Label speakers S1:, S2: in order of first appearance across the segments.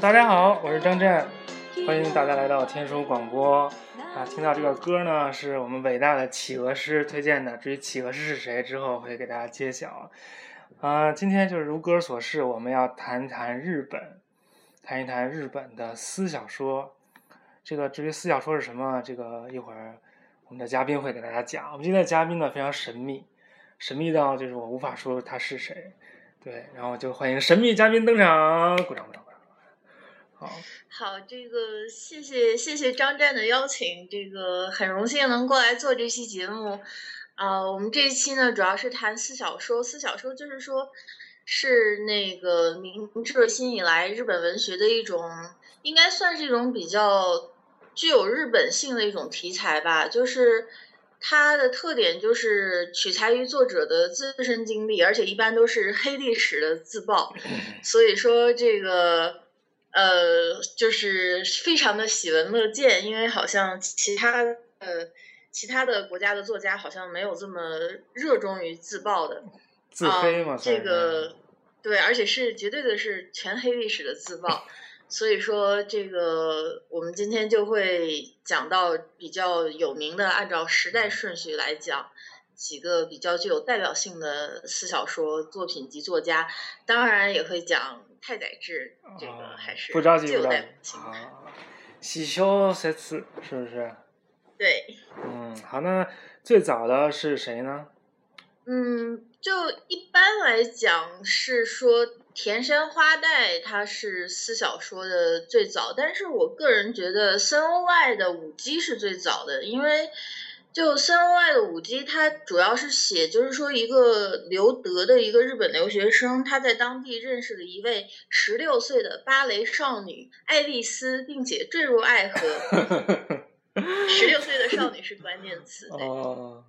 S1: 好，大家好，我是张震，欢迎大家来到天书广播啊！听到这个歌呢，是我们伟大的企鹅师推荐的。至于企鹅师是谁，之后会给大家揭晓。啊，今天就是如歌所示，我们要谈谈日本，谈一谈日本的私小说。这个至于私小说是什么，这个一会儿我们的嘉宾会给大家讲。我们今天的嘉宾呢非常神秘，神秘到就是我无法说他是谁。对，然后就欢迎神秘嘉宾登场，鼓掌鼓掌。好，
S2: 好，这个谢谢谢谢张战的邀请，这个很荣幸能过来做这期节目。啊，我们这一期呢主要是谈私小说，私小说就是说，是那个明治维新以来日本文学的一种，应该算是一种比较具有日本性的一种题材吧，就是。它的特点就是取材于作者的自身经历，而且一般都是黑历史的自曝，所以说这个呃就是非常的喜闻乐见，因为好像其他呃其他的国家的作家好像没有这么热衷于自曝的，
S1: 自黑嘛，
S2: 这个对，而且是绝对的是全黑历史的自曝。所以说，这个我们今天就会讲到比较有名的，按照时代顺序来讲几个比较具有代表性的四小说作品及作家，当然也会讲太宰治，这个还是
S1: 不着急，
S2: 不
S1: 着急。喜修三次是不是？
S2: 对。
S1: 嗯，好，那最早的是谁呢？
S2: 嗯，就一般来讲是说。田山花代它是私小说的最早，但是我个人觉得森欧外的舞姬是最早的，因为就森欧外的舞姬，它主要是写就是说一个留德的一个日本留学生，他在当地认识了一位十六岁的芭蕾少女爱丽丝，并且坠入爱河。十六岁的少女是关键词。
S1: 哦。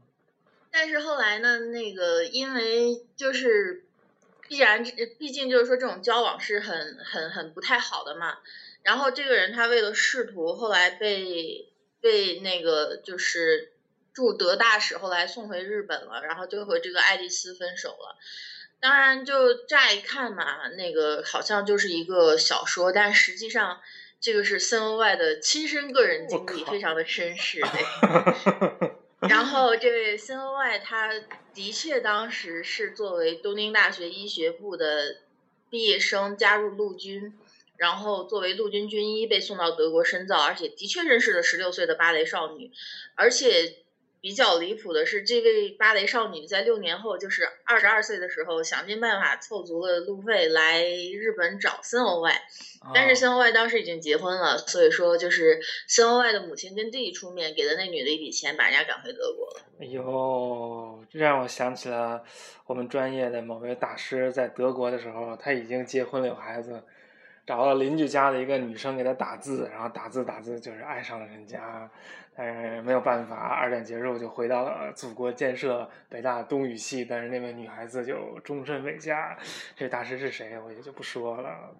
S2: 但是后来呢，那个因为就是。必然，毕竟就是说这种交往是很很很不太好的嘛。然后这个人他为了仕途，后来被被那个就是驻德大使后来送回日本了，然后就和这个爱丽丝分手了。当然，就乍一看嘛，那个好像就是一个小说，但实际上这个是森欧外的亲身个人经历，非常的绅士。对。然后这位森欧外，他的确当时是作为东京大学医学部的毕业生加入陆军，然后作为陆军军医被送到德国深造，而且的确认识了十六岁的芭蕾少女，而且。比较离谱的是，这位芭蕾少女在六年后，就是二十二岁的时候，想尽办法凑足了路费来日本找森欧外，但是森欧外当时已经结婚了，所以说就是森欧外的母亲跟弟弟出面给了那女的一笔钱，把人家赶回德国了。
S1: 哎呦，这让我想起了我们专业的某位大师在德国的时候，他已经结婚了有孩子，找到邻居家的一个女生给他打字，然后打字打字就是爱上了人家。但是没有办法，二战结束就回到了祖国建设北大东语系，但是那位女孩子就终身未嫁。这大师是谁？我也就不说了。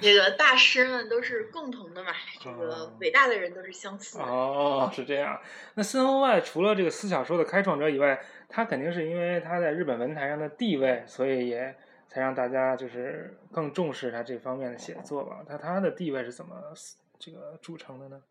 S2: 这个大师们都是共同的嘛，这个伟大的人都是相似的。
S1: 哦，是这样。那森欧外除了这个私小说的开创者以外，他肯定是因为他在日本文坛上的地位，所以也才让大家就是更重视他这方面的写作吧。他他的地位是怎么这个组成的呢？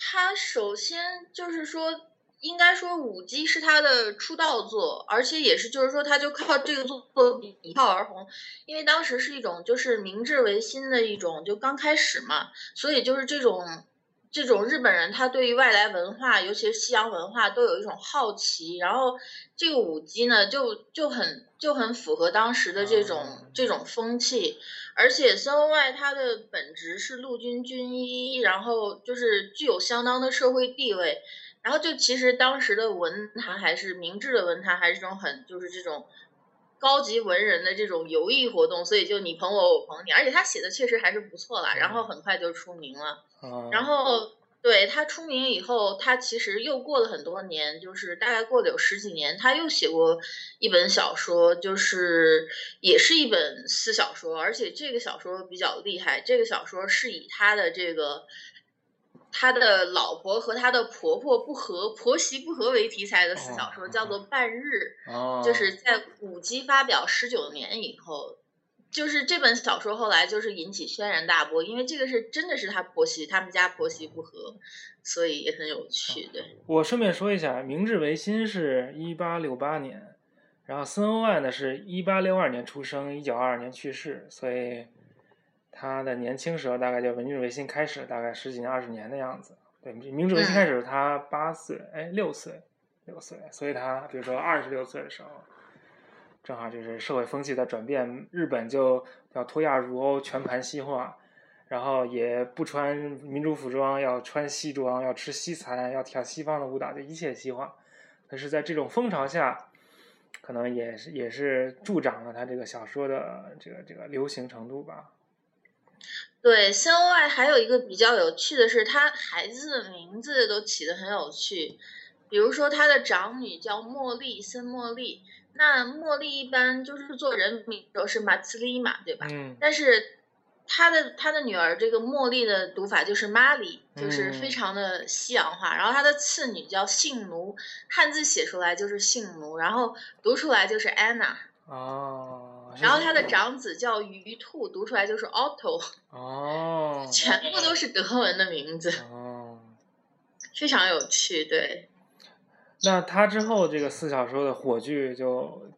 S2: 他首先就是说，应该说舞姬是他的出道作，而且也是就是说，他就靠这个作作一炮而红，因为当时是一种就是明治维新的一种就刚开始嘛，所以就是这种这种日本人他对于外来文化，尤其是西洋文化都有一种好奇，然后这个舞姬呢就就很就很符合当时的这种这种风气。而且森欧外他的本职是陆军军医，然后就是具有相当的社会地位，然后就其实当时的文坛还是明治的文坛还是这种很就是这种高级文人的这种游艺活动，所以就你捧我我捧你，而且他写的确实还是不错啦，然后很快就出名了，然后。对他出名以后，他其实又过了很多年，就是大概过了有十几年，他又写过一本小说，就是也是一本私小说，而且这个小说比较厉害。这个小说是以他的这个他的老婆和他的婆婆不和、婆媳不和为题材的私小说，叫做《半日》，就是在古籍发表十九年以后就是这本小说后来就是引起轩然大波，因为这个是真的是他婆媳，他们家婆媳不和，所以也很有趣。对，
S1: 我顺便说一下，明治维新是一八六八年，然后森欧外呢是一八六二年出生，一九二二年去世，所以他的年轻时候大概就明治维新开始，大概十几年、二十年的样子。对，明治维新开始他八岁，哎，六岁，六岁，所以他比如说二十六岁的时候。正好就是社会风气在转变，日本就要脱亚入欧，全盘西化，然后也不穿民族服装，要穿西装，要吃西餐，要跳西方的舞蹈，就一切西化。但是，在这种风潮下，可能也是也是助长了他这个小说的这个这个流行程度吧。
S2: 对，森欧外还有一个比较有趣的是，他孩子的名字都起得很有趣，比如说他的长女叫茉莉，森茉莉。那茉莉一般就是做人名都是马兹丽嘛，对吧？
S1: 嗯。
S2: 但是他的他的女儿这个茉莉的读法就是玛丽，就是非常的西洋化。然后他的次女叫性奴，汉字写出来就是性奴，然后读出来就是安娜。
S1: 哦。
S2: 然后他的长子叫鱼兔，读出来就是 Otto。
S1: 哦。
S2: 全部都是德文的名字。
S1: 哦。
S2: 非常有趣，对。
S1: 那他之后这个四小说的火炬就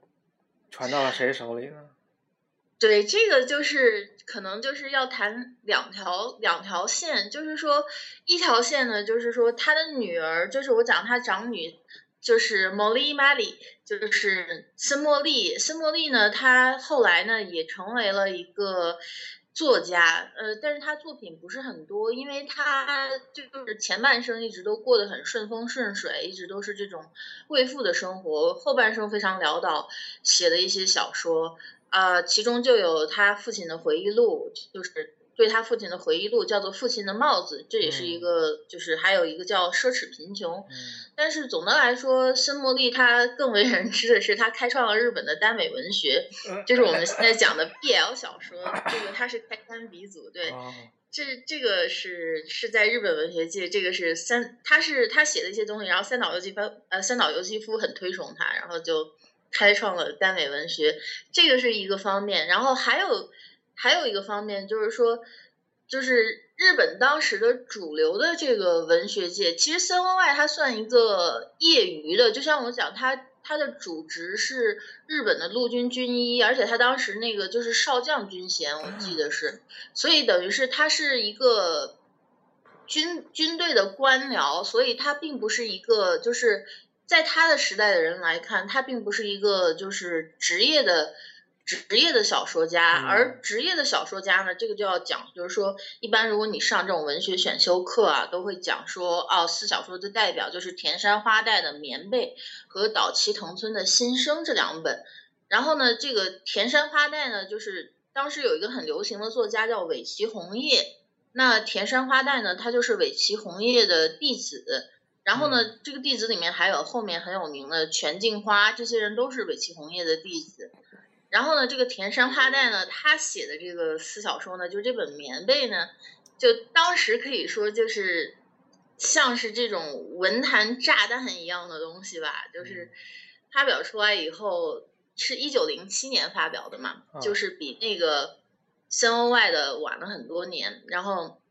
S1: 传到了谁手里呢？
S2: 对，这个就是可能就是要谈两条两条线，就是说一条线呢，就是说他的女儿，就是我讲他长女，就是莫莉玛丽，就是森茉莉，森茉莉呢，她后来呢也成为了一个。作家，呃，但是他作品不是很多，因为他就是前半生一直都过得很顺风顺水，一直都是这种贵妇的生活，后半生非常潦倒，写的一些小说，啊，其中就有他父亲的回忆录，就是。对他父亲的回忆录叫做《父亲的帽子》，这也是一个，就是还有一个叫《奢侈贫穷》。但是总的来说，申茉莉她更为人知的是，她开创了日本的耽美文学，就是我们现在讲的 BL 小说。这个他是开山鼻祖，对，这这个是是在日本文学界，这个是三，他是他写的一些东西，然后三岛由纪夫呃三岛由纪夫很推崇他，然后就开创了耽美文学，这个是一个方面，然后还有。还有一个方面就是说，就是日本当时的主流的这个文学界，其实三文外他算一个业余的，就像我讲，他他的主职是日本的陆军军医，而且他当时那个就是少将军衔，我记得是，所以等于是他是一个军军队的官僚，所以他并不是一个就是在他的时代的人来看，他并不是一个就是职业的。职业的小说家，而职业的小说家呢，这个就要讲，就是说，一般如果你上这种文学选修课啊，都会讲说，哦，四小说的代表就是田山花代的《棉被》和岛崎藤村的《新生》这两本。然后呢，这个田山花代呢，就是当时有一个很流行的作家叫尾崎红叶，那田山花代呢，他就是尾崎红叶的弟子。然后呢，这个弟子里面还有后面很有名的全镜花，这些人都是尾崎红叶的弟子。然后呢，这个田山花代呢，他写的这个私小说呢，就这本《棉被》呢，就当时可以说就是像是这种文坛炸弹一样的东西吧。就是发表出来以后，是一九零七年发表的嘛，就是比那个森欧外的晚了很多年。然后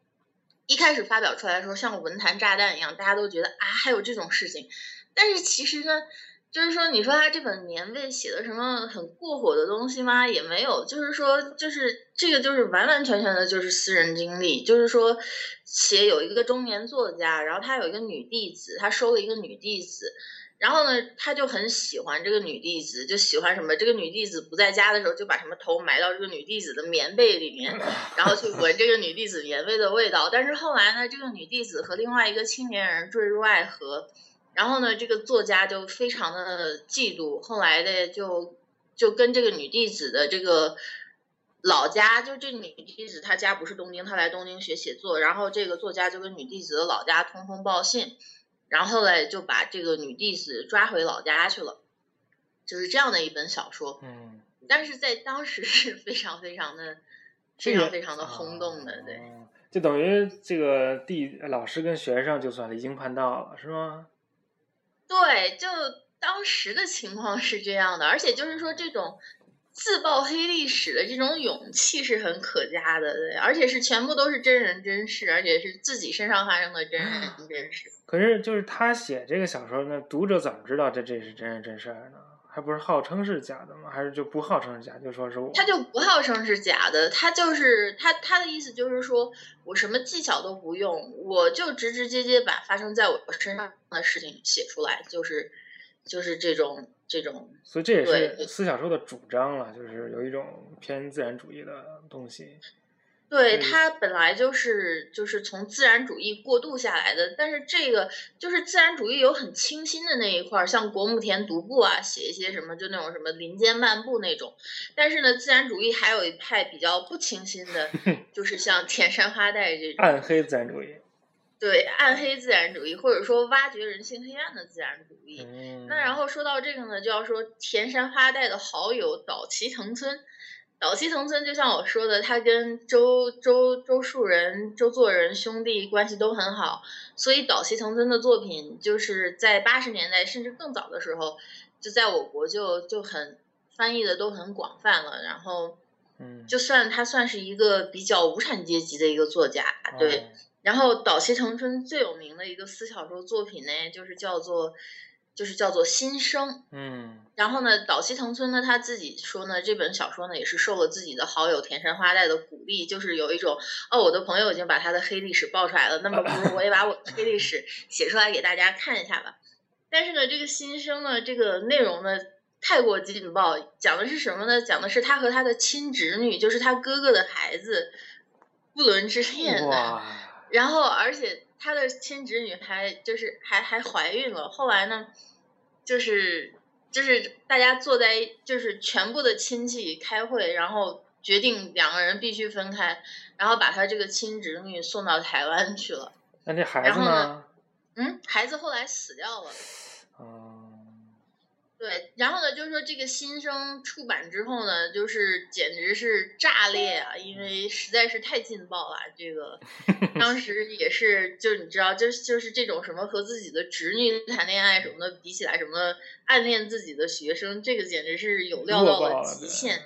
S2: 一开始发表出来的时候，像文坛炸弹一样，大家都觉得啊，还有这种事情。但是其实呢。就是说，你说他这本年味写的什么很过火的东西吗？也没有。就是说，就是这个就是完完全全的就是私人经历。就是说，写有一个中年作家，然后他有一个女弟子，他收了一个女弟子，然后呢，他就很喜欢这个女弟子，就喜欢什么？这个女弟子不在家的时候，就把什么头埋到这个女弟子的棉被里面，然后去闻这个女弟子棉被的味道。但是后来呢，这个女弟子和另外一个青年人坠入爱河。然后呢，这个作家就非常的嫉妒，后来的就就跟这个女弟子的这个老家，就这女弟子她家不是东京，她来东京学写作，然后这个作家就跟女弟子的老家通风报信，然后嘞就把这个女弟子抓回老家去了，就是这样的一本小说。
S1: 嗯，
S2: 但是在当时是非常非常的非常非常的轰动的，对，
S1: 就等于这个弟老师跟学生就算离经叛道了，是吗？
S2: 对，就当时的情况是这样的，而且就是说，这种自曝黑历史的这种勇气是很可嘉的，对，而且是全部都是真人真事，而且是自己身上发生的真人 真事。
S1: 可是就是他写这个小说，那读者怎么知道这这是真人真事儿呢？还不是号称是假的吗？还是就不号称是假，就说是我？
S2: 他就不号称是假的，他就是他他的意思就是说我什么技巧都不用，我就直直接接把发生在我身上的事情写出来，就是就是这种这种。
S1: 所以这也是思想说的主张了，就是有一种偏自然主义的东西。
S2: 对他本来就是就是从自然主义过渡下来的，但是这个就是自然主义有很清新的那一块儿，像国木田独步啊，写一些什么就那种什么林间漫步那种。但是呢，自然主义还有一派比较不清新的，就是像田山花代这种
S1: 暗黑自然主义。
S2: 对，暗黑自然主义，或者说挖掘人性黑暗的自然主义。那然后说到这个呢，就要说田山花代的好友岛崎藤村。岛崎藤村就像我说的，他跟周周周树人、周作人兄弟关系都很好，所以岛崎藤村的作品就是在八十年代甚至更早的时候，就在我国就就很翻译的都很广泛了。然后，
S1: 嗯，
S2: 就算他算是一个比较无产阶级的一个作家，对。然后岛崎藤村最有名的一个私小说作品呢，就是叫做。就是叫做新生，
S1: 嗯，
S2: 然后呢，岛崎藤村呢他自己说呢，这本小说呢也是受了自己的好友田山花代的鼓励，就是有一种哦，我的朋友已经把他的黑历史爆出来了，那么不如我也把我的黑历史 写出来给大家看一下吧。但是呢，这个新生呢，这个内容呢太过劲爆，讲的是什么呢？讲的是他和他的亲侄女，就是他哥哥的孩子不伦之恋的，然后而且。他的亲侄女还就是还还怀孕了，后来呢，就是就是大家坐在就是全部的亲戚开会，然后决定两个人必须分开，然后把他这个亲侄女送到台湾去了。
S1: 那这孩子
S2: 呢？嗯，孩子后来死掉了。
S1: 哦。
S2: 对，然后呢，就是说这个新生出版之后呢，就是简直是炸裂啊，因为实在是太劲爆了。这个 当时也是，就是你知道，就是就是这种什么和自己的侄女谈恋爱什么的比起来，什么暗恋自己的学生，这个简直是有料到了极限。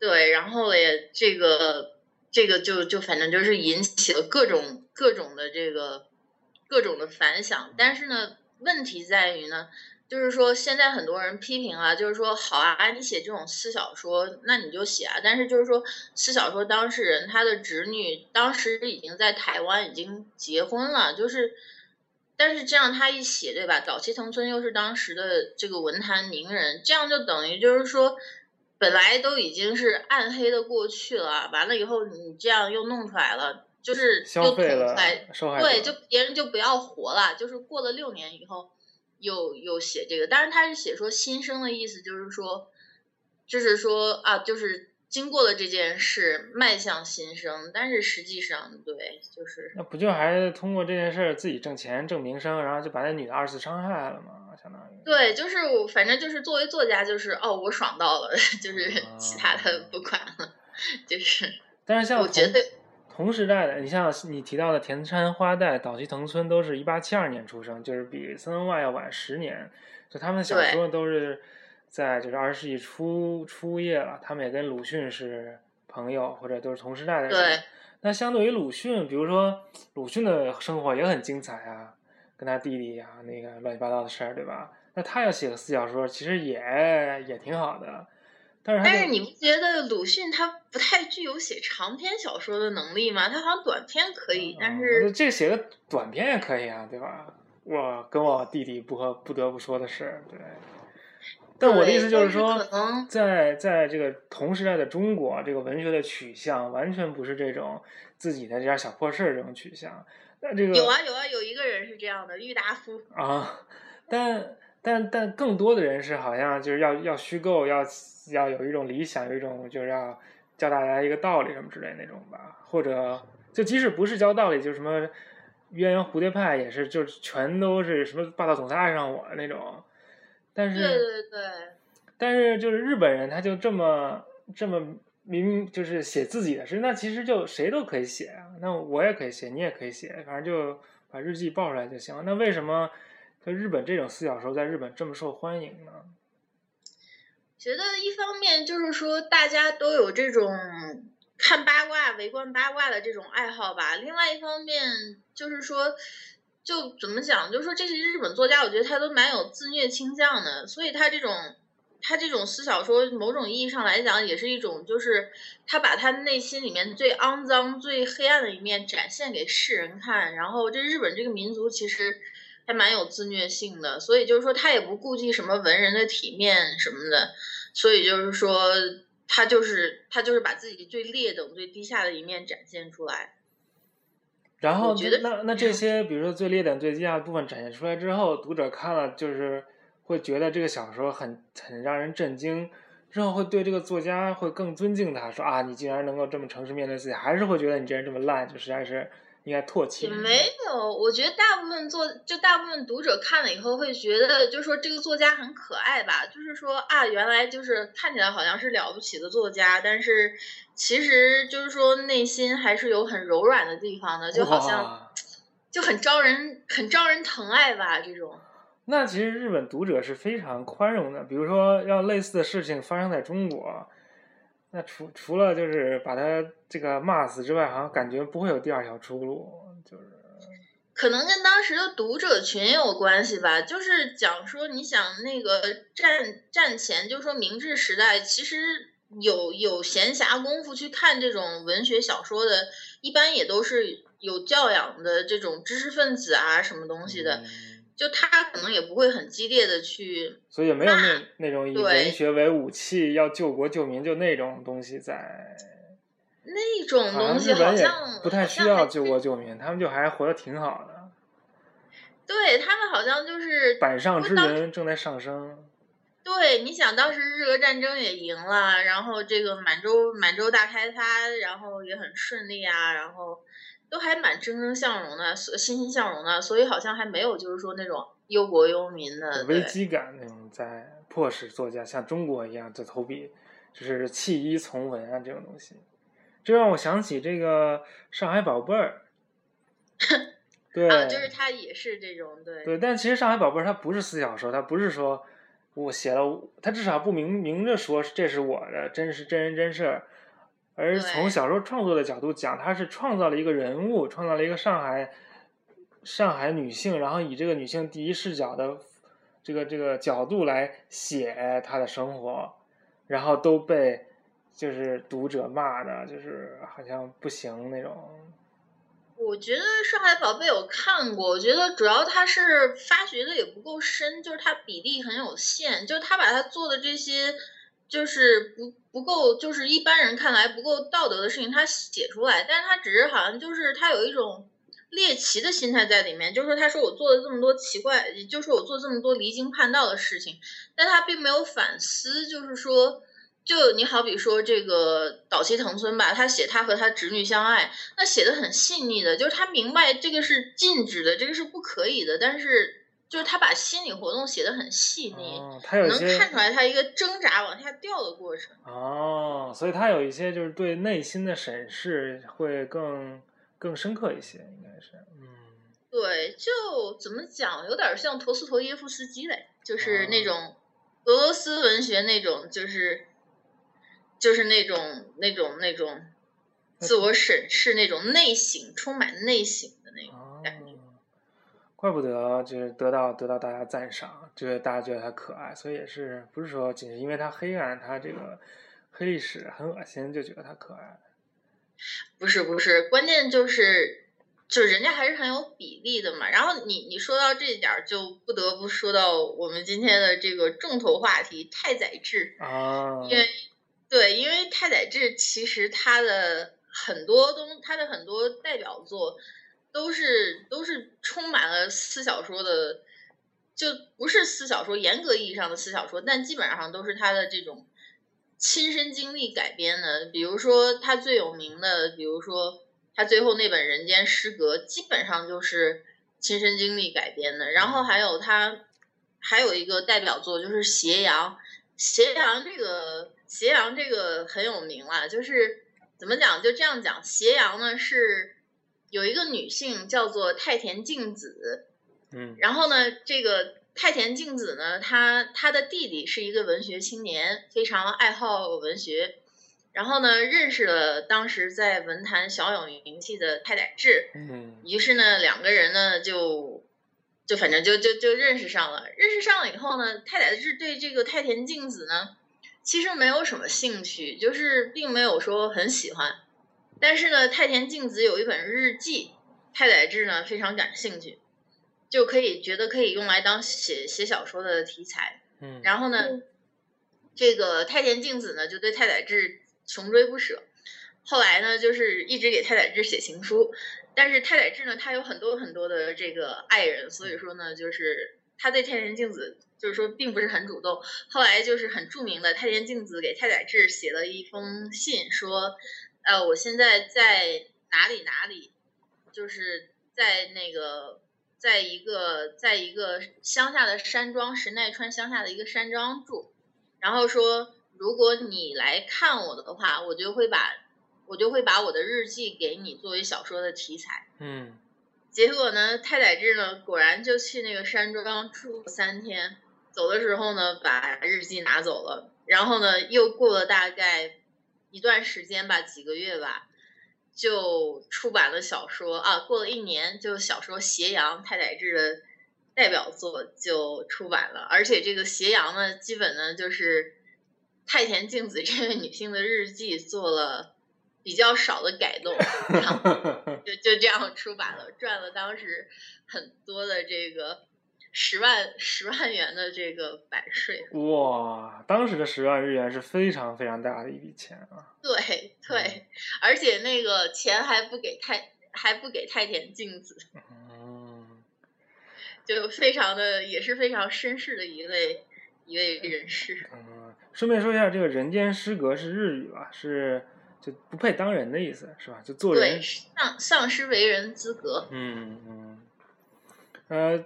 S2: 对，然后也这个这个就就反正就是引起了各种各种的这个各种的反响，但是呢，问题在于呢。就是说，现在很多人批评啊，就是说，好啊，你写这种私小说，那你就写啊。但是就是说，私小说当事人他的侄女当时已经在台湾已经结婚了，就是，但是这样他一写，对吧？早期藤村又是当时的这个文坛名人，这样就等于就是说，本来都已经是暗黑的过去了，完了以后你这样又弄出来了，就是又捅出来，对，就别人就不要活了，就是过了六年以后。又又写这个，但是他是写说新生的意思，就是说，就是说啊，就是经过了这件事，迈向新生。但是实际上，对，就是
S1: 那不就还是通过这件事自己挣钱挣名声，然后就把那女的二次伤害了吗？相当于
S2: 对，就是我反正就是作为作家，就是哦，我爽到了，就是其他的不管了，就是。
S1: 但是像
S2: 我觉得。
S1: 同时代的，你像你提到的田山花代、岛崎藤村，都是一八七二年出生，就是比森文外要晚十年。就他们的小说都是在就是二十世纪初初叶了。他们也跟鲁迅是朋友，或者都是同时代的人。
S2: 对。
S1: 那相对于鲁迅，比如说鲁迅的生活也很精彩啊，跟他弟弟呀那个乱七八糟的事儿，对吧？那他要写个四小说，其实也也挺好的。但
S2: 是你不觉得鲁迅他不太具有写长篇小说的能力吗？他好像短篇可以，但是
S1: 这写个短篇也可以啊，对吧？我跟我弟弟不和不得不说的是，对。但我的意思就是说，在在这个同时代的中国，这个文学的取向完全不是这种自己的这点小破事儿这种取向。那这个
S2: 有啊有啊，有一个人是这样的，郁达夫
S1: 啊。但但但更多的人是好像就是要要虚构要。要有一种理想，有一种就是要教大家一个道理什么之类那种吧，或者就即使不是教道理，就什么鸳鸯蝴蝶派也是，就全都是什么霸道总裁爱上我那种。但是，
S2: 对对对。
S1: 但是就是日本人，他就这么这么明，就是写自己的事，那其实就谁都可以写啊，那我也可以写，你也可以写，反正就把日记报出来就行。那为什么就日本这种四小说在日本这么受欢迎呢？
S2: 觉得一方面就是说大家都有这种看八卦、围观八卦的这种爱好吧，另外一方面就是说，就怎么讲，就是说这些日本作家，我觉得他都蛮有自虐倾向的，所以他这种。他这种思小说，某种意义上来讲，也是一种，就是他把他内心里面最肮脏、最黑暗的一面展现给世人看。然后，这日本这个民族其实还蛮有自虐性的，所以就是说，他也不顾忌什么文人的体面什么的。所以就是说，他就是他就是把自己最劣等、最低下的一面展现出来。
S1: 然后，
S2: 觉得
S1: 那那这些，比如说最劣等、最低下的部分展现出来之后，读者看了就是。会觉得这个小说很很让人震惊，之后会对这个作家会更尊敬他，说啊，你竟然能够这么诚实面对自己，还是会觉得你这人这么烂，就实在是应该唾弃。
S2: 也没有，我觉得大部分作就大部分读者看了以后会觉得，就说这个作家很可爱吧，就是说啊，原来就是看起来好像是了不起的作家，但是其实就是说内心还是有很柔软的地方的，就好像就很招人很招人疼爱吧这种。
S1: 那其实日本读者是非常宽容的，比如说要类似的事情发生在中国，那除除了就是把他这个骂死之外，好像感觉不会有第二条出路，就是。
S2: 可能跟当时的读者群有关系吧，就是讲说，你想那个战战前，就是说明治时代，其实有有闲暇功夫去看这种文学小说的，一般也都是有教养的这种知识分子啊，什么东西的。就他可能也不会很激烈的去，
S1: 所以也没有那那种以文学为武器要救国救民就那种东西在。
S2: 那种东西好像
S1: 不太需要救国救民，他们就还活得挺好的。
S2: 对他们好像就是
S1: 板上之人正在上升。
S2: 对，你想当时日俄战争也赢了，然后这个满洲满洲大开发，然后也很顺利啊，然后。都还蛮蒸蒸向荣的，欣欣向荣的，所以好像还没有就是说那种忧国忧民的
S1: 危机感那种，在迫使作家像中国一样就投笔，就是弃医从文啊这种东西。这让我想起这个上海宝贝儿，对，
S2: 就是他也是这种对。
S1: 对，但其实上海宝贝儿它不是私小说，它不是说我写了，他至少不明明着说这是我的真实真人真事儿。而从小说创作的角度讲，他是创造了一个人物，创造了一个上海上海女性，然后以这个女性第一视角的这个这个角度来写她的生活，然后都被就是读者骂的，就是好像不行那种。
S2: 我觉得《上海宝贝》有看过，我觉得主要他是发掘的也不够深，就是他比例很有限，就是他把他做的这些。就是不不够，就是一般人看来不够道德的事情，他写出来，但是他只是好像就是他有一种猎奇的心态在里面，就是说他说我做了这么多奇怪，就是我做这么多离经叛道的事情，但他并没有反思，就是说，就你好比说这个岛崎藤村吧，他写他和他侄女相爱，那写的很细腻的，就是他明白这个是禁止的，这个是不可以的，但是。就是他把心理活动写的很细腻，他有能看出来他一个挣扎往下掉的过程。
S1: 哦，所以他有一些就是对内心的审视会更更深刻一些，应该是，嗯。
S2: 对，就怎么讲，有点像陀思妥耶夫斯基嘞，就是那种俄罗斯文学那种，就是就是那种那种那种自我审视那种内省，充满内省的那种。
S1: 怪不得就是得到得到大家赞赏，就是大家觉得他可爱，所以也是不是说仅是因为他黑暗，他这个黑历史很恶心就觉得他可爱？
S2: 不是不是，关键就是就人家还是很有比例的嘛。然后你你说到这点儿，就不得不说到我们今天的这个重头话题太宰治
S1: 啊，
S2: 因为对，因为太宰治其实他的很多东，他的很多代表作。都是都是充满了私小说的，就不是私小说严格意义上的私小说，但基本上都是他的这种亲身经历改编的。比如说他最有名的，比如说他最后那本《人间失格》，基本上就是亲身经历改编的。然后还有他还有一个代表作就是《斜阳》，《斜阳》这个《斜阳》这个很有名了，就是怎么讲？就这样讲，《斜阳》呢是。有一个女性叫做太田静子，
S1: 嗯，
S2: 然后呢，这个太田静子呢，她她的弟弟是一个文学青年，非常爱好文学，然后呢，认识了当时在文坛小有名气的太宰治，
S1: 嗯
S2: 于是呢，两个人呢就就反正就就就认识上了。认识上了以后呢，太宰治对这个太田静子呢，其实没有什么兴趣，就是并没有说很喜欢。但是呢，太田静子有一本日记，太宰治呢非常感兴趣，就可以觉得可以用来当写写小说的题材。
S1: 嗯，
S2: 然后呢，这个太田静子呢就对太宰治穷追不舍，后来呢就是一直给太宰治写情书，但是太宰治呢他有很多很多的这个爱人，所以说呢就是他对太田静子就是说并不是很主动。后来就是很著名的太田静子给太宰治写了一封信，说，呃，我现在在哪里哪里，就是在那个。在一个在一个乡下的山庄，神奈川乡下的一个山庄住，然后说，如果你来看我的话，我就会把我就会把我的日记给你作为小说的题材。
S1: 嗯
S2: 结果呢，太宰治呢果然就去那个山庄住了三天，走的时候呢把日记拿走了，然后呢又过了大概一段时间吧，几个月吧。就出版了小说啊，过了一年，就小说《斜阳》太宰治的代表作就出版了，而且这个《斜阳》呢，基本呢就是太田静子这位女性的日记做了比较少的改动，然后 就就这样出版了，赚了当时很多的这个十万十万元的这个版税。
S1: 哇，当时的十万日元是非常非常大的一笔钱啊！
S2: 对对，而且那个钱还不给太还不给太田镜子，
S1: 嗯，
S2: 就非常的也是非常绅士的一位一位人士。
S1: 嗯，顺便说一下，这个人间失格是日语吧？是就不配当人的意思，是吧？就做人，
S2: 丧丧失为人资格。
S1: 嗯嗯，呃，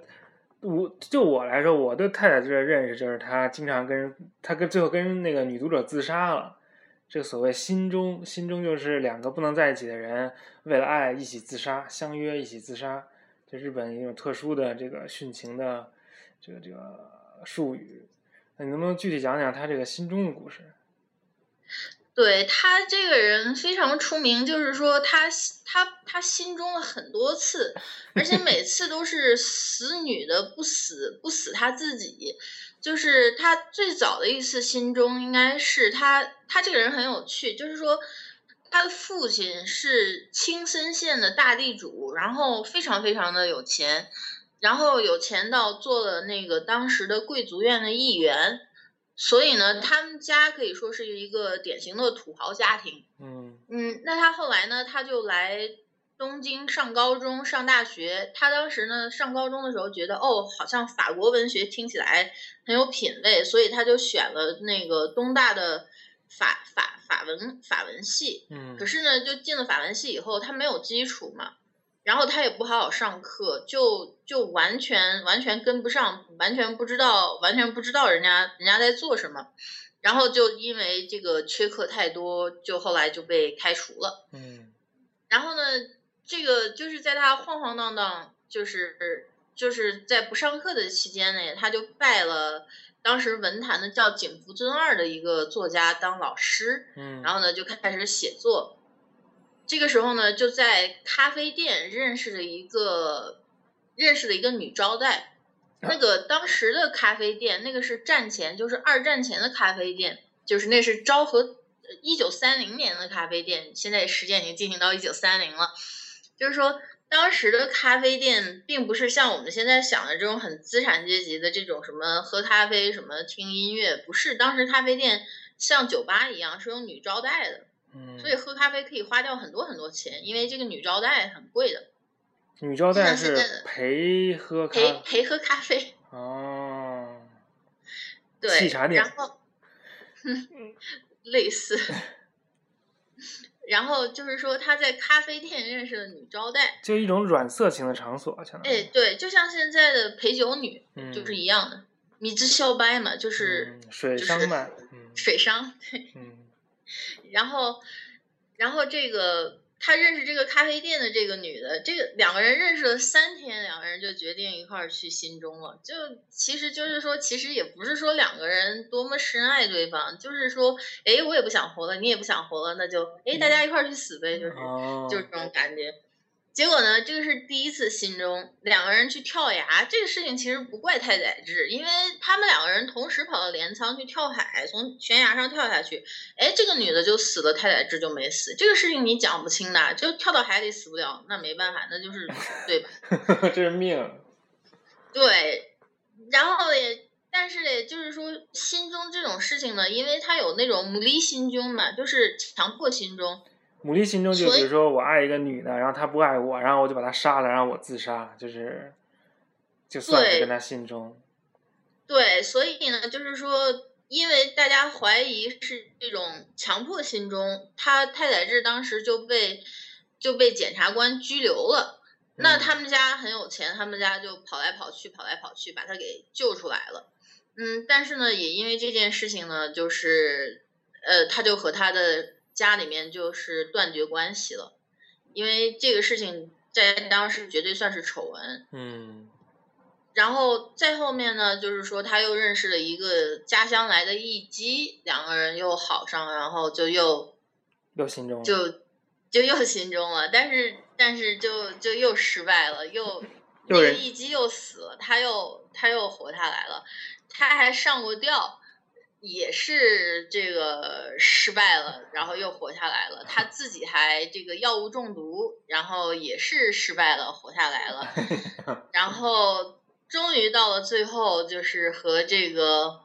S1: 我就我来说，我对太宰治的认识就是他经常跟人，他跟最后跟那个女读者自杀了。这个所谓心中，心中就是两个不能在一起的人为了爱一起自杀，相约一起自杀。这日本一种特殊的这个殉情的这个这个术语。那你能不能具体讲讲他这个心中的故事？
S2: 对他这个人非常出名，就是说他他他心中了很多次，而且 每次都是死女的不死不死他自己。就是他最早的一次心中，应该是他他这个人很有趣，就是说他的父亲是青森县的大地主，然后非常非常的有钱，然后有钱到做了那个当时的贵族院的议员。所以呢，他们家可以说是一个典型的土豪家庭。
S1: 嗯
S2: 嗯，那他后来呢，他就来东京上高中、上大学。他当时呢，上高中的时候觉得，哦，好像法国文学听起来很有品位，所以他就选了那个东大的法法法文法文系。
S1: 嗯
S2: 可是呢，就进了法文系以后，他没有基础嘛，然后他也不好好上课，就就完全完全跟不上，完全不知道，完全不知道人家人家在做什么，然后就因为这个缺课太多，就后来就被开除了。
S1: 嗯
S2: 然后呢，这个就是在他晃晃荡荡，就是就是在不上课的期间内，他就拜了当时文坛的叫井福尊二的一个作家当老师。
S1: 嗯，
S2: 然后呢就开始写作。这个时候呢，就在咖啡店认识了一个认识了一个女招待。那个当时的咖啡店，那个是战前，就是二战前的咖啡店，就是那是昭和一九三零年的咖啡店，现在时间已经进行到一九三零了。就是说，当时的咖啡店并不是像我们现在想的这种很资产阶级的这种什么喝咖啡、什么听音乐，不是。当时咖啡店像酒吧一样是有女招待的，
S1: 嗯，
S2: 所以喝咖啡可以花掉很多很多钱，因为这个女招待很贵的，
S1: 女招待是陪喝咖
S2: 陪陪喝咖啡。
S1: 哦，
S2: 对，然后，类似。然后就是说，他在咖啡店认识了女招待，
S1: 就一种软色情的场所，相当于
S2: 哎，对，就像现在的陪酒女，
S1: 嗯
S2: 就是一样的。米之小白嘛，就是
S1: 嗯水
S2: 就是
S1: 商嘛，嗯
S2: 水商。对，
S1: 嗯
S2: 然后，然后这个他认识这个咖啡店的这个女的，这个两个人认识了三天，两个人就决定一块儿去新中了。就其实就是说，其实也不是说两个人多么深爱对方，就是说，哎，我也不想活了，你也不想活了，那就哎，大家一块儿去死呗，就是就是这种感觉。结果呢，这个是第一次心中两个人去跳崖，这个事情其实不怪太宰治，因为他们两个人同时跑到镰仓去跳海，从悬崖上跳下去，哎，这个女的就死了，太宰治就没死，这个事情你讲不清的，就跳到海里死不了，那没办法，那就是 对吧？
S1: 这是命。
S2: 对，然后也，但是呢，就是说心中这种事情呢，因为他有那种母力心中嘛，就是强迫心中。
S1: 牡蛎心中就比如说我爱一个女的，然后她不爱我，然后我就把她杀了，然后我自杀，就是就算是跟她心中。
S2: 对，所以呢，就是说，因为大家怀疑是这种强迫心中，他太宰治当时就被就被检察官拘留了。那他们家很有钱，他们家就跑来跑去，跑来跑去，把他给救出来了。嗯，但是呢，也因为这件事情呢，就是呃，他就和他的。家里面就是断绝关系了，因为这个事情在当时绝对算是丑闻。
S1: 嗯。
S2: 然后再后面呢，就是说他又认识了一个家乡来的艺姬，两个人又好上，然后就又
S1: 又心中
S2: 就就又心中了，但是但是就就又失败了，又那个艺姬又死了，他又他又活下来了，他还上过吊。也是这个失败了，然后又活下来了。他自己还这个药物中毒，然后也是失败了，活下来了。然后终于到了最后，就是和这个，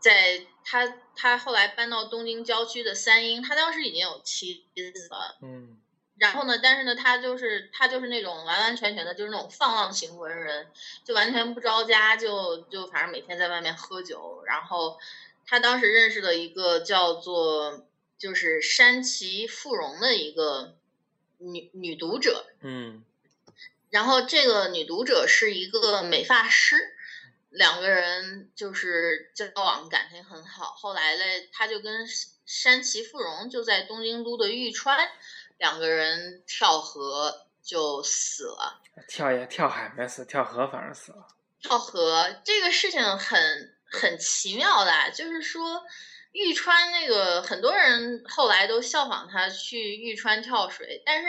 S2: 在他他后来搬到东京郊区的三英，他当时已经有妻子了。
S1: 嗯。
S2: 然后呢，但是呢，他就是他就是那种完完全全的，就是那种放浪型文人，就完全不着家，就就反正每天在外面喝酒，然后。他当时认识了一个叫做就是山崎富荣的一个女女读者，
S1: 嗯，
S2: 然后这个女读者是一个美发师，两个人就是交往感情很好。后来嘞，他就跟山崎富荣就在东京都的玉川，两个人跳河就死了。
S1: 跳也跳海没死，跳河反而死了。
S2: 跳河这个事情很。很奇妙的，就是说，玉川那个很多人后来都效仿他去玉川跳水，但是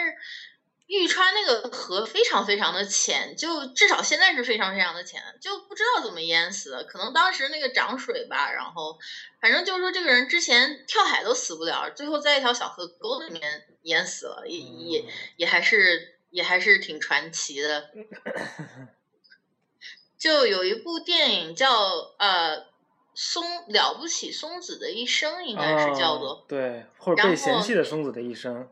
S2: 玉川那个河非常非常的浅，就至少现在是非常非常的浅，就不知道怎么淹死的，可能当时那个涨水吧，然后反正就是说这个人之前跳海都死不了，最后在一条小河沟里面淹死了，也也也还是也还是挺传奇的。就有一部电影叫呃松了不起松子的一生，应该是叫做
S1: 对，或者被嫌弃的松子的一生。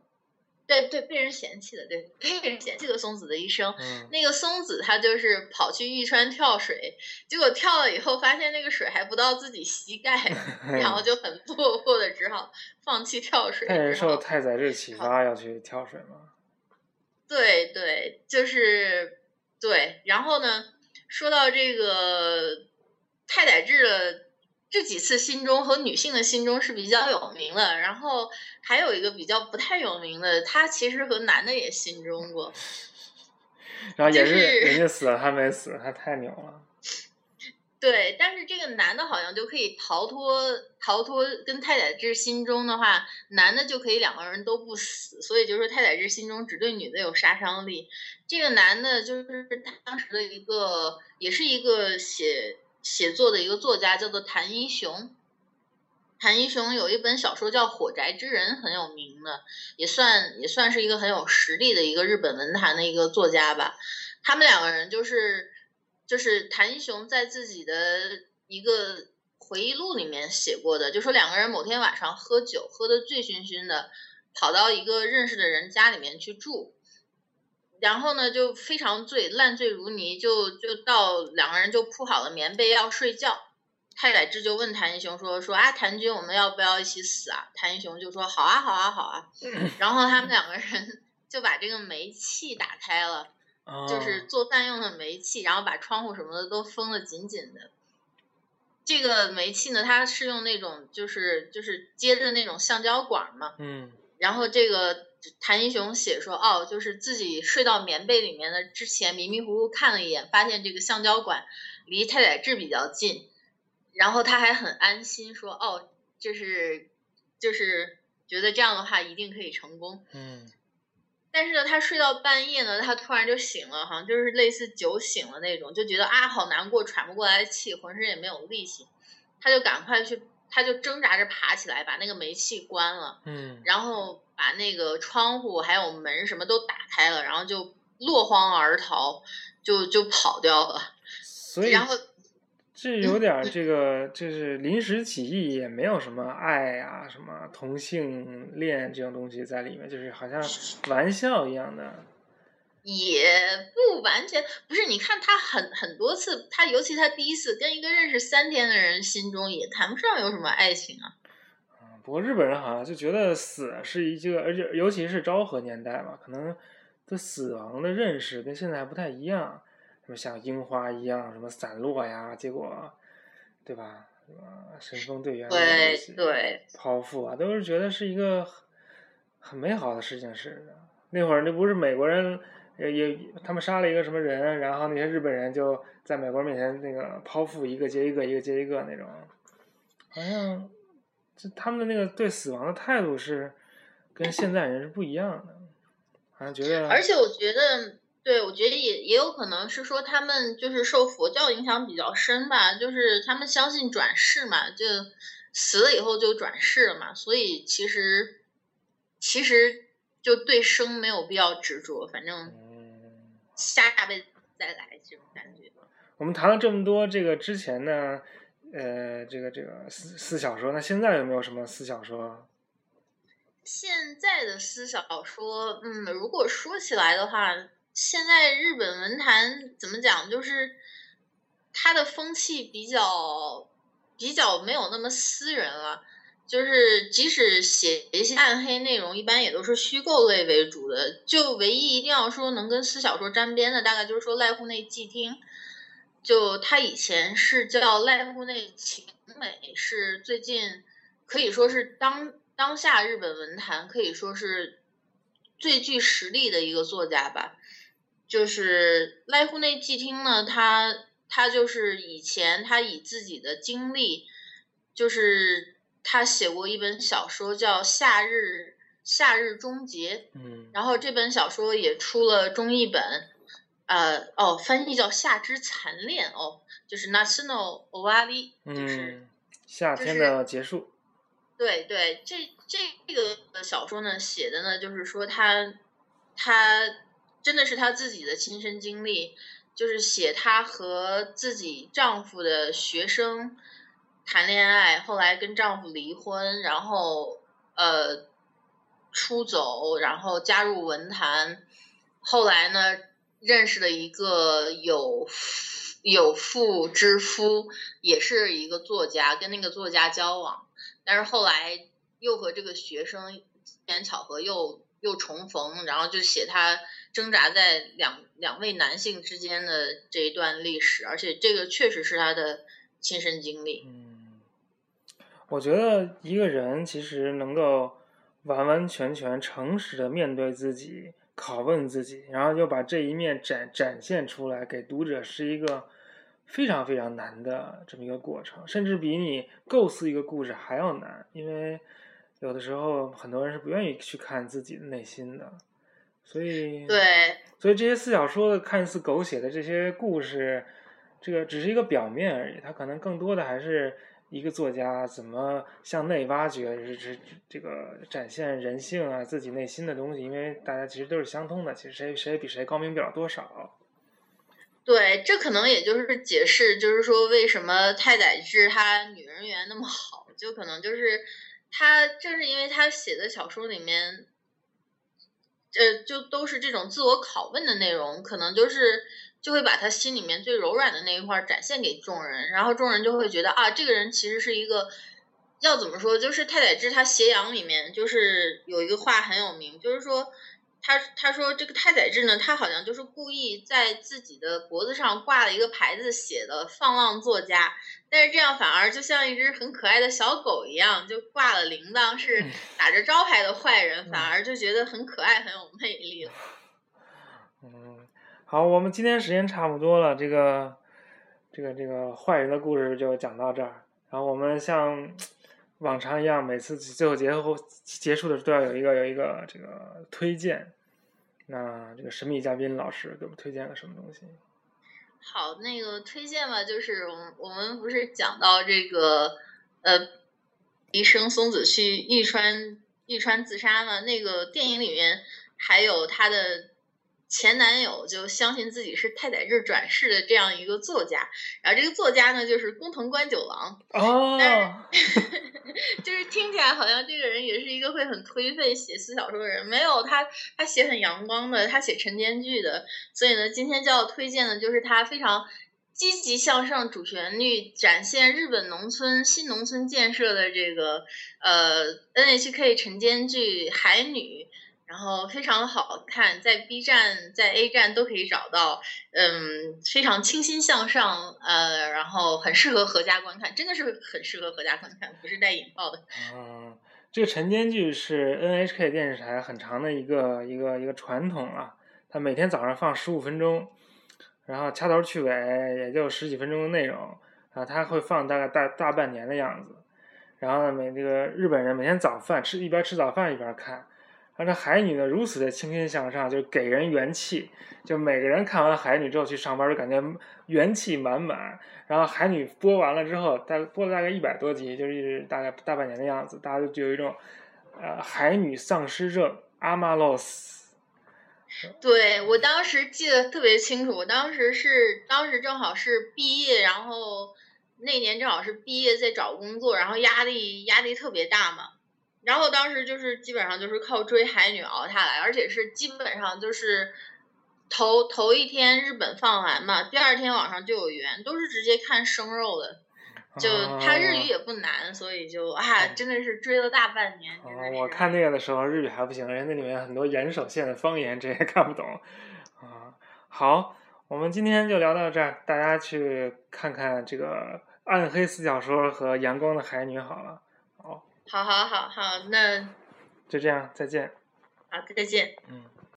S2: 对对，被人嫌弃的，对被人嫌弃的松子的一生。那个松子他就是跑去玉川跳水，结果跳了以后发现那个水还不到自己膝盖，然后就很落魄的只好放弃跳水。
S1: 他也是受太宰治启发要去跳水吗？
S2: 对对，就是对，然后呢？说到这个太宰治的这几次心中和女性的心中是比较有名的，然后还有一个比较不太有名的，他其实和男的也心中过，
S1: 然后也是人家死了他没死，他太牛了。
S2: 对，但是这个男的好像就可以逃脱逃脱跟太宰治心中的话，男的就可以两个人都不死，所以就是太宰治心中只对女的有杀伤力。这个男的就是他当时的一个，也是一个写写作的一个作家，叫做谭一雄。谭一雄有一本小说叫《火宅之人》，很有名的，也算也算是一个很有实力的一个日本文坛的一个作家吧。他们两个人就是。就是谭一雄在自己的一个回忆录里面写过的，就说两个人某天晚上喝酒，喝得醉醺醺的，跑到一个认识的人家里面去住，然后呢就非常醉，烂醉如泥，就就到两个人就铺好了棉被要睡觉，太宰治就问谭一雄说说啊，谭军我们要不要一起死啊？谭一雄就说好啊好啊好啊，然后他们两个人 就把这个煤气打开了。就是做饭用的煤气，然后把窗户什么的都封的紧紧的。这个煤气呢，它是用那种就是就是接着那种橡胶管嘛，
S1: 嗯，
S2: 然后这个谭英雄写说，哦，就是自己睡到棉被里面的之前迷迷糊糊看了一眼，发现这个橡胶管离太宰治比较近，然后他还很安心说，哦，就是就是觉得这样的话一定可以成功。
S1: 嗯
S2: 但是呢，他睡到半夜呢，他突然就醒了，好像就是类似酒醒了那种，就觉得啊好难过，喘不过来气，浑身也没有力气，他就赶快去，他就挣扎着爬起来，把那个煤气关了，
S1: 嗯。
S2: 然后把那个窗户还有门什么都打开了，然后就落荒而逃，就就跑掉了。
S1: 所以
S2: 然后
S1: 这有点儿这个，就是临时起意，也没有什么爱呀、什么同性恋这种东西在里面，就是好像玩笑一样的。
S2: 也不完全不是，你看他很很多次，他尤其他第一次跟一个认识三天的人心中也谈不上有什么爱情啊。
S1: 嗯不过日本人好像就觉得死是一个，而且尤其是昭和年代嘛，可能对死亡的认识跟现在还不太一样，什么像樱花一样什么散落呀，结果，对吧？什么神风队员啊
S2: 对对，
S1: 剖腹啊，都是觉得是一个很很美好的事情似的。那会儿那不是美国人也也他们杀了一个什么人，然后那些日本人就在美国人面前那个剖腹一个接一个，一个接一个那种，好像就他们的那个对死亡的态度是跟现在人是不一样的，好像觉得
S2: 而且我觉得，对我觉得也也有可能是说他们就是受佛教影响比较深吧，就是他们相信转世嘛，就死了以后就转世了嘛，所以其实其实就对生没有必要执着，反正
S1: 嗯。
S2: 下辈子再来这种感觉。
S1: 我们谈了这么多这个之前呢，呃，这个这个思思小说，那现在有没有什么思小说？
S2: 现在的思小说，嗯，如果说起来的话，现在日本文坛怎么讲，就是它的风气比较比较没有那么私人了。就是即使写一些暗黑内容，一般也都是虚构类为主的。就唯一一定要说能跟私小说沾边的，大概就是说濑户内纪听。就他以前是叫濑户内晴美，是最近可以说是当当下日本文坛可以说是最具实力的一个作家吧。就是濑户内纪听呢，他他就是以前他以自己的经历，就是他写过一本小说叫《夏日夏日终结》，
S1: 嗯
S2: 然后这本小说也出了中译本，呃，哦，翻译叫《夏之残恋》哦，就是 National o w a r i 就是、
S1: 嗯，夏天的结束。
S2: 对对，这这个小说呢写的呢，就是说他他真的是她自己的亲身经历，就是写她和自己丈夫的学生谈恋爱，后来跟丈夫离婚，然后呃出走，然后加入文坛，后来呢认识了一个有夫有妇之夫，也是一个作家，跟那个作家交往，但是后来又和这个学生机缘巧合又又重逢，然后就写他挣扎在两两位男性之间的这一段历史，而且这个确实是他的亲身经历。
S1: 嗯，我觉得一个人其实能够完完全全诚实的面对自己，拷问自己，然后又把这一面展展现出来给读者，是一个非常非常难的这么一个过程，甚至比你构思一个故事还要难，因为有的时候很多人是不愿意去看自己的内心的，所以
S2: 对，
S1: 所以这些四小说的看似狗血的这些故事，这个只是一个表面而已，它可能更多的还是一个作家怎么向内挖掘，这这这个展现人性啊，自己内心的东西。因为大家其实都是相通的，其实谁谁比谁高明不了多少。
S2: 对，这可能也就是解释，就是说为什么太宰治他女人缘那么好，就可能就是他正是因为他写的小说里面，呃，就都是这种自我拷问的内容，可能就是就会把他心里面最柔软的那一块展现给众人，然后众人就会觉得啊，这个人其实是一个。要怎么说？就是太宰治他《斜阳》里面就是有一个话很有名，就是说他他说这个太宰治呢，他好像就是故意在自己的脖子上挂了一个牌子，写的“放浪作家”，但是这样反而就像一只很可爱的小狗一样，就挂了铃铛，是打着招牌的坏人，反而就觉得很可爱，很有魅力了。
S1: 嗯，好，我们今天时间差不多了，这个这个这个坏人的故事就讲到这儿，然后我们像。往常一样，每次最后结后结束的时候都要有一个有一个这个推荐。那这个神秘嘉宾老师给我们推荐了什么东西？
S2: 好，那个推荐吧，就是我们我们不是讲到这个呃，医生松子去玉川玉川自杀嘛？那个电影里面还有他的。前男友就相信自己是太宰治转世的这样一个作家，然后这个作家呢就是工藤官九郎
S1: 哦，
S2: 就是听起来好像这个人也是一个会很颓废写私小说的人，没有他他写很阳光的，他写晨间剧的，所以呢今天就要推荐的就是他非常积极向上主旋律展现日本农村新农村建设的这个呃 NHK 晨间剧《海女》。然后非常好看，在 B 站、在 A 站都可以找到，嗯，非常清新向上，呃，然后很适合合家观看，真的是很适合合家观看，不是带引爆的。
S1: 嗯，这个晨间剧是 NHK 电视台很长的一个一个一个传统啊，它每天早上放十五分钟，然后掐头去尾也就十几分钟的内容，啊，它会放大概大大半年的样子，然后呢，每这个日本人每天早饭吃一边吃早饭一边看。而这海女呢，如此的清新向上，就给人元气。就每个人看完海女之后去上班，就感觉元气满满。然后海女播完了之后，大播了大概一百多集，就是大概大半年的样子，大家就有一种呃海女丧尸症阿玛洛斯。
S2: 对我当时记得特别清楚，我当时是当时正好是毕业，然后那年正好是毕业在找工作，然后压力压力特别大嘛。然后当时就是基本上就是靠追海女熬下来，而且是基本上就是头头一天日本放完嘛，第二天网上就有缘，都是直接看生肉的。就他日语也不难，所以就啊，真的是追了大半年。
S1: 我看那个的时候日语还不行，人那里面很多岩手县的方言，这也看不懂。啊，好，我们今天就聊到这儿，大家去看看这个暗黑四小说和阳光的海女好了。
S2: 好好好好，那
S1: 就这样，再见。
S2: 好，再见。
S1: 嗯。